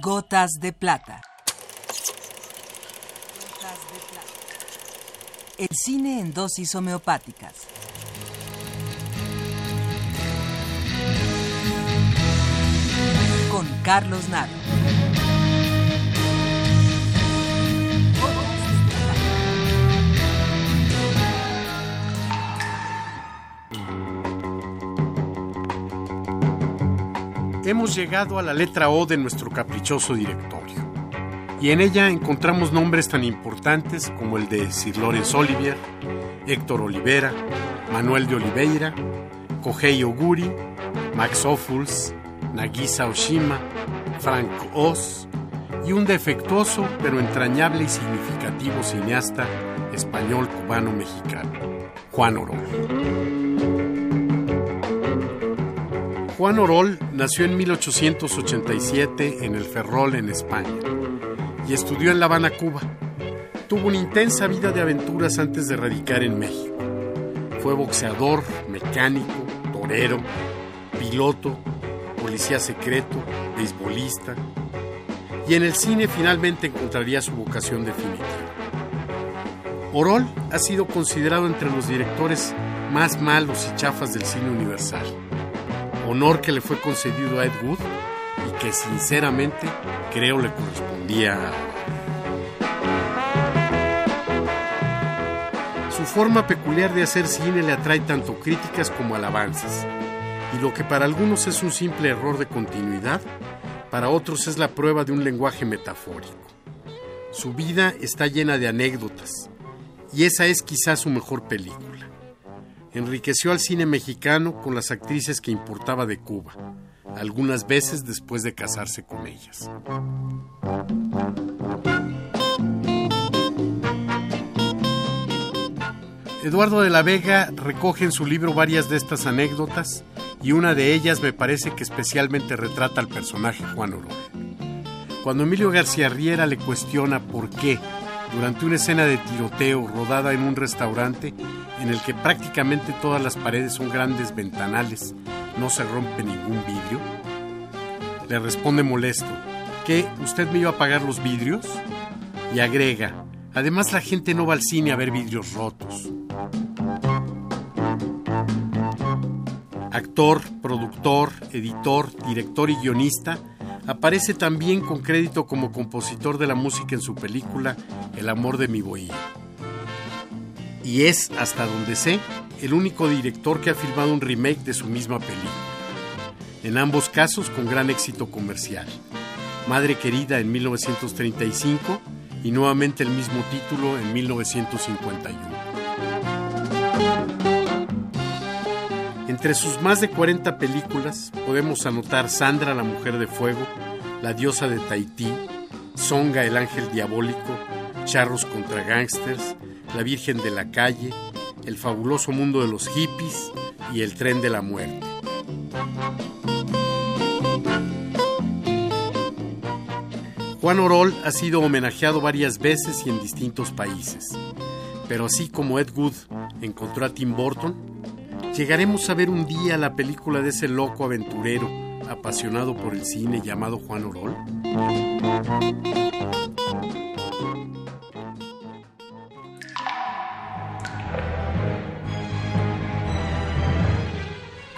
Gotas de plata. El cine en dosis homeopáticas. Con Carlos Naro. Hemos llegado a la letra O de nuestro caprichoso directorio. Y en ella encontramos nombres tan importantes como el de Sir Lawrence Olivier, Héctor Olivera, Manuel de Oliveira, Kohei Oguri, Max Ophuls, Nagisa Oshima, Frank Oz y un defectuoso pero entrañable y significativo cineasta español cubano mexicano, Juan Orol. Juan Orol nació en 1887 en el Ferrol, en España, y estudió en La Habana, Cuba. Tuvo una intensa vida de aventuras antes de radicar en México. Fue boxeador, mecánico, torero, piloto, policía secreto, beisbolista, y en el cine finalmente encontraría su vocación definitiva. Orol ha sido considerado entre los directores más malos y chafas del cine universal honor que le fue concedido a Ed Wood y que sinceramente creo le correspondía a... Su forma peculiar de hacer cine le atrae tanto críticas como alabanzas, y lo que para algunos es un simple error de continuidad, para otros es la prueba de un lenguaje metafórico. Su vida está llena de anécdotas, y esa es quizás su mejor película enriqueció al cine mexicano con las actrices que importaba de Cuba, algunas veces después de casarse con ellas. Eduardo de la Vega recoge en su libro varias de estas anécdotas y una de ellas me parece que especialmente retrata al personaje Juan Oro. Cuando Emilio García Riera le cuestiona por qué, durante una escena de tiroteo rodada en un restaurante, en el que prácticamente todas las paredes son grandes ventanales, no se rompe ningún vidrio? Le responde molesto, ¿qué? ¿Usted me iba a pagar los vidrios? Y agrega, además la gente no va al cine a ver vidrios rotos. Actor, productor, editor, director y guionista, aparece también con crédito como compositor de la música en su película El amor de mi bohío y es, hasta donde sé, el único director que ha filmado un remake de su misma película. En ambos casos con gran éxito comercial. Madre Querida en 1935 y nuevamente el mismo título en 1951. Entre sus más de 40 películas podemos anotar Sandra la Mujer de Fuego, La Diosa de Tahití, Songa el Ángel Diabólico, Charros contra Gangsters, la Virgen de la Calle, El fabuloso mundo de los hippies y El tren de la muerte. Juan Orol ha sido homenajeado varias veces y en distintos países, pero así como Ed Wood encontró a Tim Burton, llegaremos a ver un día la película de ese loco aventurero apasionado por el cine llamado Juan Orol.